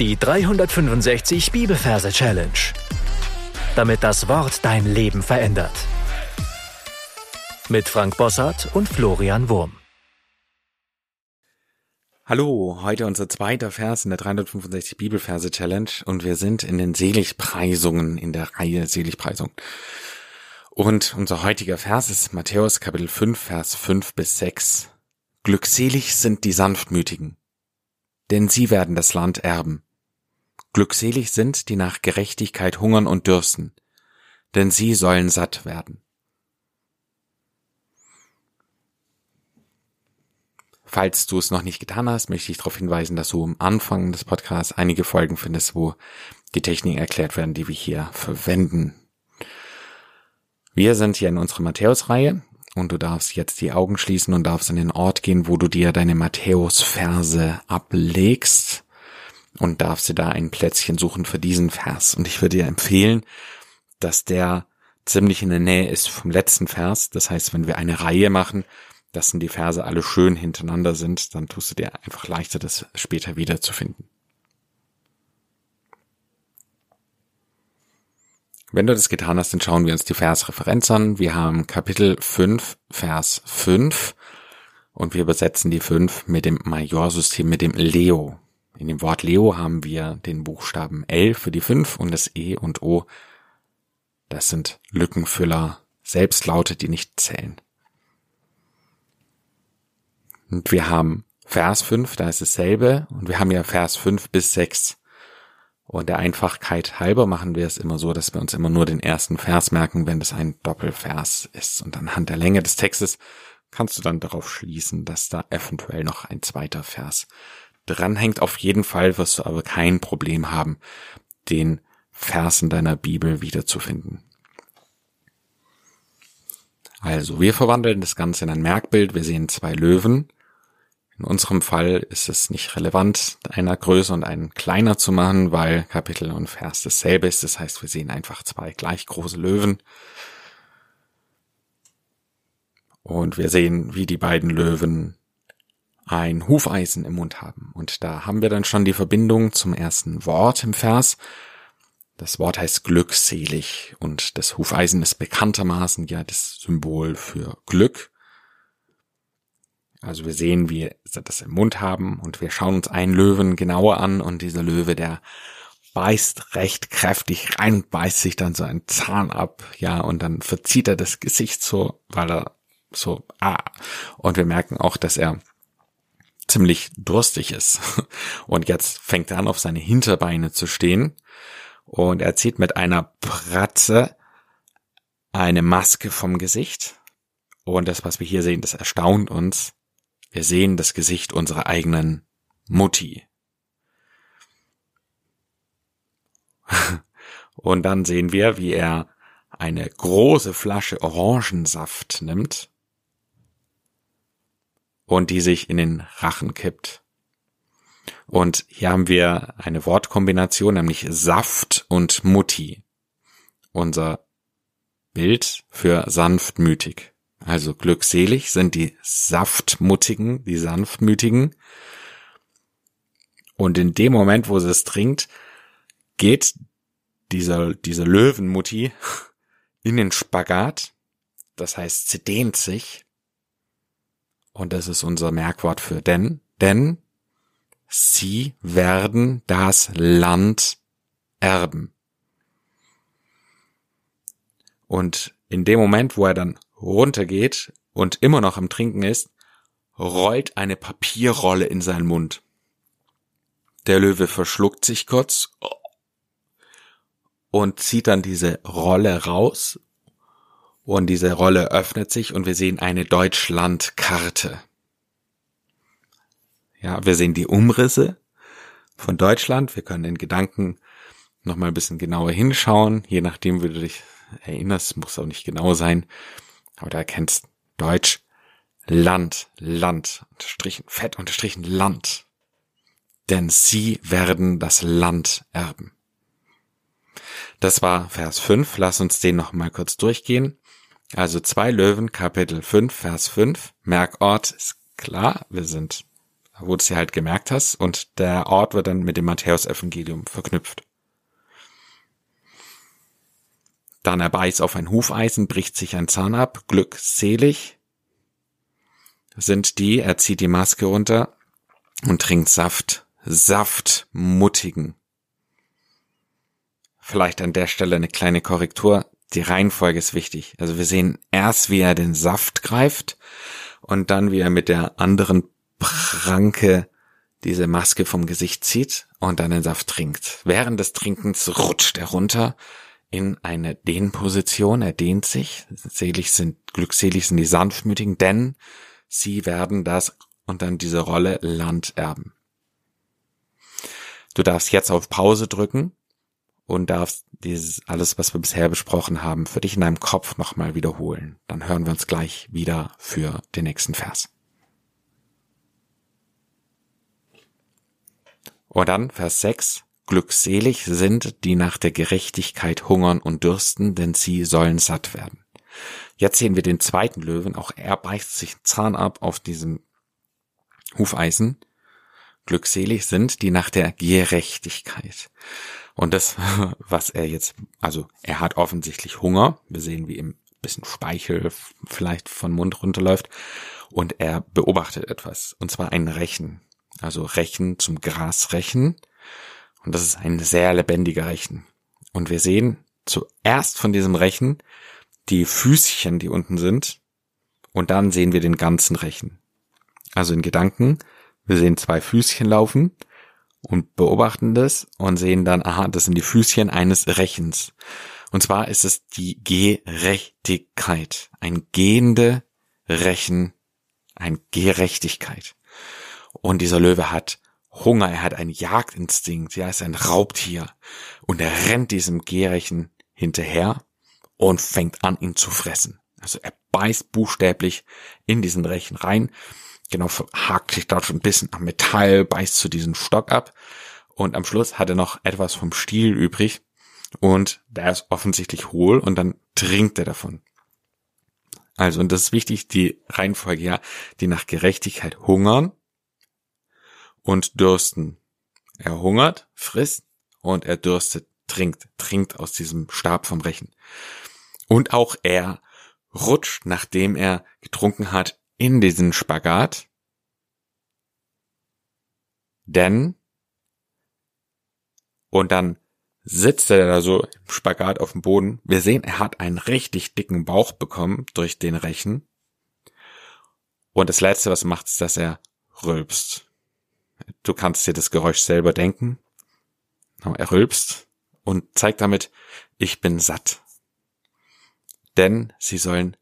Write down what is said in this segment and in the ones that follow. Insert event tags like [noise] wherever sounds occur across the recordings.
Die 365 Bibelverse Challenge. Damit das Wort dein Leben verändert. Mit Frank Bossart und Florian Wurm. Hallo, heute unser zweiter Vers in der 365 Bibelverse Challenge und wir sind in den Seligpreisungen in der Reihe Seligpreisung. Und unser heutiger Vers ist Matthäus Kapitel 5, Vers 5 bis 6. Glückselig sind die Sanftmütigen, denn sie werden das Land erben. Glückselig sind, die nach Gerechtigkeit hungern und dürsten, denn sie sollen satt werden. Falls du es noch nicht getan hast, möchte ich darauf hinweisen, dass du am Anfang des Podcasts einige Folgen findest, wo die Techniken erklärt werden, die wir hier verwenden. Wir sind hier in unserer Matthäus-Reihe und du darfst jetzt die Augen schließen und darfst in den Ort gehen, wo du dir deine Matthäus-Verse ablegst und darfst dir da ein Plätzchen suchen für diesen Vers. Und ich würde dir empfehlen, dass der ziemlich in der Nähe ist vom letzten Vers. Das heißt, wenn wir eine Reihe machen, dass die Verse alle schön hintereinander sind, dann tust du dir einfach leichter, das später wiederzufinden. Wenn du das getan hast, dann schauen wir uns die Versreferenz an. Wir haben Kapitel 5, Vers 5 und wir übersetzen die 5 mit dem Majorsystem, mit dem Leo. In dem Wort Leo haben wir den Buchstaben L für die 5 und das E und O. Das sind Lückenfüller, Selbstlaute, die nicht zählen. Und wir haben Vers 5, da ist dasselbe und wir haben ja Vers 5 bis 6. Und der Einfachkeit halber machen wir es immer so, dass wir uns immer nur den ersten Vers merken, wenn das ein Doppelvers ist. Und anhand der Länge des Textes kannst du dann darauf schließen, dass da eventuell noch ein zweiter Vers dranhängt. Auf jeden Fall wirst du aber kein Problem haben, den Vers in deiner Bibel wiederzufinden. Also, wir verwandeln das Ganze in ein Merkbild. Wir sehen zwei Löwen in unserem Fall ist es nicht relevant, einer größer und einen kleiner zu machen, weil Kapitel und Vers dasselbe ist. Das heißt, wir sehen einfach zwei gleich große Löwen. Und wir sehen, wie die beiden Löwen ein Hufeisen im Mund haben. Und da haben wir dann schon die Verbindung zum ersten Wort im Vers. Das Wort heißt glückselig und das Hufeisen ist bekanntermaßen ja das Symbol für Glück. Also wir sehen, wie sie das im Mund haben und wir schauen uns einen Löwen genauer an und dieser Löwe, der beißt recht kräftig rein, beißt sich dann so einen Zahn ab, ja, und dann verzieht er das Gesicht so, weil er so, ah, und wir merken auch, dass er ziemlich durstig ist. Und jetzt fängt er an, auf seine Hinterbeine zu stehen und er zieht mit einer Pratze eine Maske vom Gesicht. Und das, was wir hier sehen, das erstaunt uns. Wir sehen das Gesicht unserer eigenen Mutti. Und dann sehen wir, wie er eine große Flasche Orangensaft nimmt und die sich in den Rachen kippt. Und hier haben wir eine Wortkombination, nämlich Saft und Mutti. Unser Bild für sanftmütig. Also glückselig sind die Saftmuttigen, die Sanftmütigen. Und in dem Moment, wo sie es trinkt, geht dieser, diese Löwenmutti [laughs] in den Spagat. Das heißt, sie dehnt sich. Und das ist unser Merkwort für denn, denn sie werden das Land erben. Und in dem Moment, wo er dann runtergeht und immer noch am Trinken ist, rollt eine Papierrolle in seinen Mund. Der Löwe verschluckt sich kurz und zieht dann diese Rolle raus und diese Rolle öffnet sich und wir sehen eine Deutschlandkarte. Ja, wir sehen die Umrisse von Deutschland. Wir können in Gedanken noch mal ein bisschen genauer hinschauen, je nachdem, wie du dich erinnerst, muss auch nicht genau sein. Aber du erkennst Deutsch, Land, Land, unterstrichen, fett unterstrichen Land. Denn sie werden das Land erben. Das war Vers 5. Lass uns den noch mal kurz durchgehen. Also zwei Löwen, Kapitel 5, Vers 5. Merkort ist klar. Wir sind wo du sie halt gemerkt hast und der Ort wird dann mit dem Matthäusevangelium verknüpft. Dann er beißt auf ein Hufeisen, bricht sich ein Zahn ab, glückselig sind die, er zieht die Maske runter und trinkt Saft, Saft muttigen. Vielleicht an der Stelle eine kleine Korrektur. Die Reihenfolge ist wichtig. Also wir sehen erst, wie er den Saft greift und dann, wie er mit der anderen Pranke diese Maske vom Gesicht zieht und dann den Saft trinkt. Während des Trinkens rutscht er runter in eine Dehnposition. Er dehnt sich. Selig sind, glückselig sind die Sanftmütigen, denn sie werden das und dann diese Rolle Land erben. Du darfst jetzt auf Pause drücken und darfst dieses alles, was wir bisher besprochen haben, für dich in deinem Kopf nochmal wiederholen. Dann hören wir uns gleich wieder für den nächsten Vers. Und dann Vers 6. Glückselig sind, die nach der Gerechtigkeit hungern und dürsten, denn sie sollen satt werden. Jetzt sehen wir den zweiten Löwen, auch er beißt sich Zahn ab auf diesem Hufeisen. Glückselig sind, die nach der Gerechtigkeit. Und das, [laughs] was er jetzt, also er hat offensichtlich Hunger. Wir sehen, wie ihm bisschen Speichel vielleicht von Mund runterläuft. Und er beobachtet etwas. Und zwar ein Rechen. Also Rechen zum Grasrechen. Und das ist ein sehr lebendiger Rechen. Und wir sehen zuerst von diesem Rechen die Füßchen, die unten sind. Und dann sehen wir den ganzen Rechen. Also in Gedanken, wir sehen zwei Füßchen laufen und beobachten das und sehen dann, aha, das sind die Füßchen eines Rechens. Und zwar ist es die Gerechtigkeit. Ein gehende Rechen, ein Gerechtigkeit. Und dieser Löwe hat Hunger, er hat einen Jagdinstinkt, ja, ist ein Raubtier. Und er rennt diesem Gehrechen hinterher und fängt an, ihn zu fressen. Also er beißt buchstäblich in diesen Rechen rein, genau hakt sich dort ein bisschen am Metall, beißt zu diesem Stock ab und am Schluss hat er noch etwas vom Stiel übrig und der ist offensichtlich hohl und dann trinkt er davon. Also, und das ist wichtig, die Reihenfolge, ja, die nach Gerechtigkeit hungern und dürsten. Er hungert, frisst und er dürstet, trinkt, trinkt aus diesem Stab vom Rechen. Und auch er rutscht, nachdem er getrunken hat, in diesen Spagat. Denn, und dann sitzt er da so im Spagat auf dem Boden. Wir sehen, er hat einen richtig dicken Bauch bekommen durch den Rechen. Und das letzte, was macht, ist, dass er rülpst. Du kannst dir das Geräusch selber denken. Er rülpst und zeigt damit, ich bin satt denn sie sollen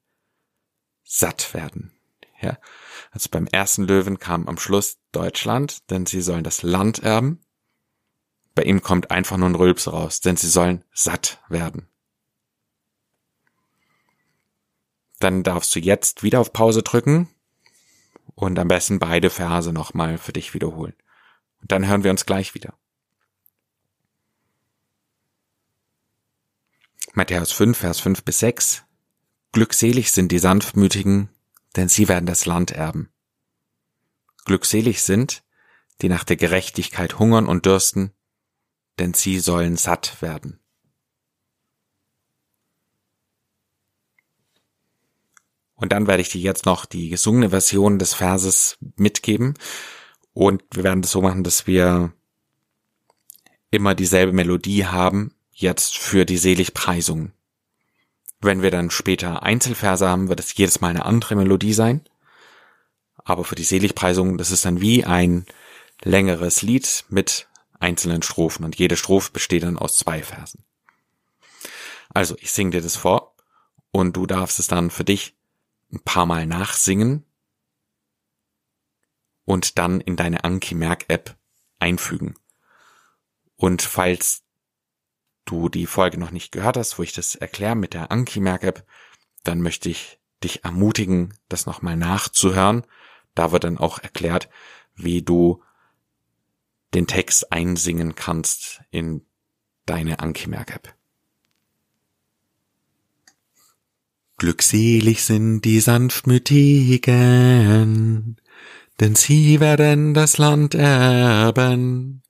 satt werden. Ja, also beim ersten Löwen kam am Schluss Deutschland, denn sie sollen das Land erben. Bei ihm kommt einfach nur ein Rülps raus, denn sie sollen satt werden. Dann darfst du jetzt wieder auf Pause drücken und am besten beide Verse nochmal für dich wiederholen. Und dann hören wir uns gleich wieder. Matthäus 5, Vers 5 bis 6. Glückselig sind die Sanftmütigen, denn sie werden das Land erben. Glückselig sind, die nach der Gerechtigkeit hungern und dürsten, denn sie sollen satt werden. Und dann werde ich dir jetzt noch die gesungene Version des Verses mitgeben. Und wir werden das so machen, dass wir immer dieselbe Melodie haben, jetzt für die Seligpreisung. Wenn wir dann später Einzelverse haben, wird es jedes Mal eine andere Melodie sein. Aber für die Seligpreisung, das ist dann wie ein längeres Lied mit einzelnen Strophen und jede Strophe besteht dann aus zwei Versen. Also, ich singe dir das vor und du darfst es dann für dich ein paar Mal nachsingen und dann in deine Anki Merk App einfügen. Und falls du die Folge noch nicht gehört hast, wo ich das erkläre mit der Anki Merk App, dann möchte ich dich ermutigen, das nochmal nachzuhören. Da wird dann auch erklärt, wie du den Text einsingen kannst in deine Anki Merk App. Glückselig sind die Sanftmütigen, denn sie werden das Land erben.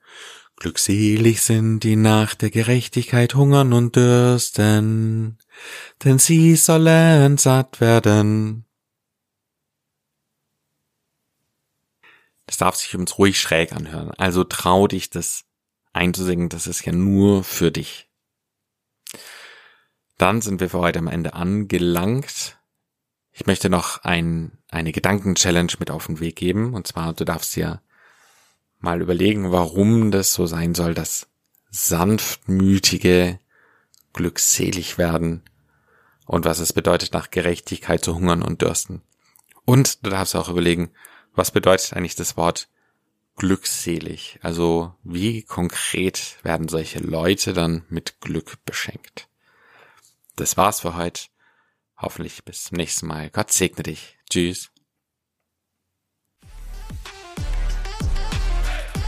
Glückselig sind die nach der Gerechtigkeit hungern und dürsten, denn sie sollen satt werden. Das darf sich übrigens ruhig schräg anhören, also trau dich das einzusingen, das ist ja nur für dich. Dann sind wir für heute am Ende angelangt. Ich möchte noch ein, eine Gedanken-Challenge mit auf den Weg geben. Und zwar, du darfst dir mal überlegen, warum das so sein soll, dass sanftmütige glückselig werden und was es bedeutet, nach Gerechtigkeit zu hungern und dürsten. Und du darfst auch überlegen, was bedeutet eigentlich das Wort glückselig? Also wie konkret werden solche Leute dann mit Glück beschenkt? Das war's für heute. Hoffentlich bis zum nächsten Mal. Gott segne dich. Tschüss.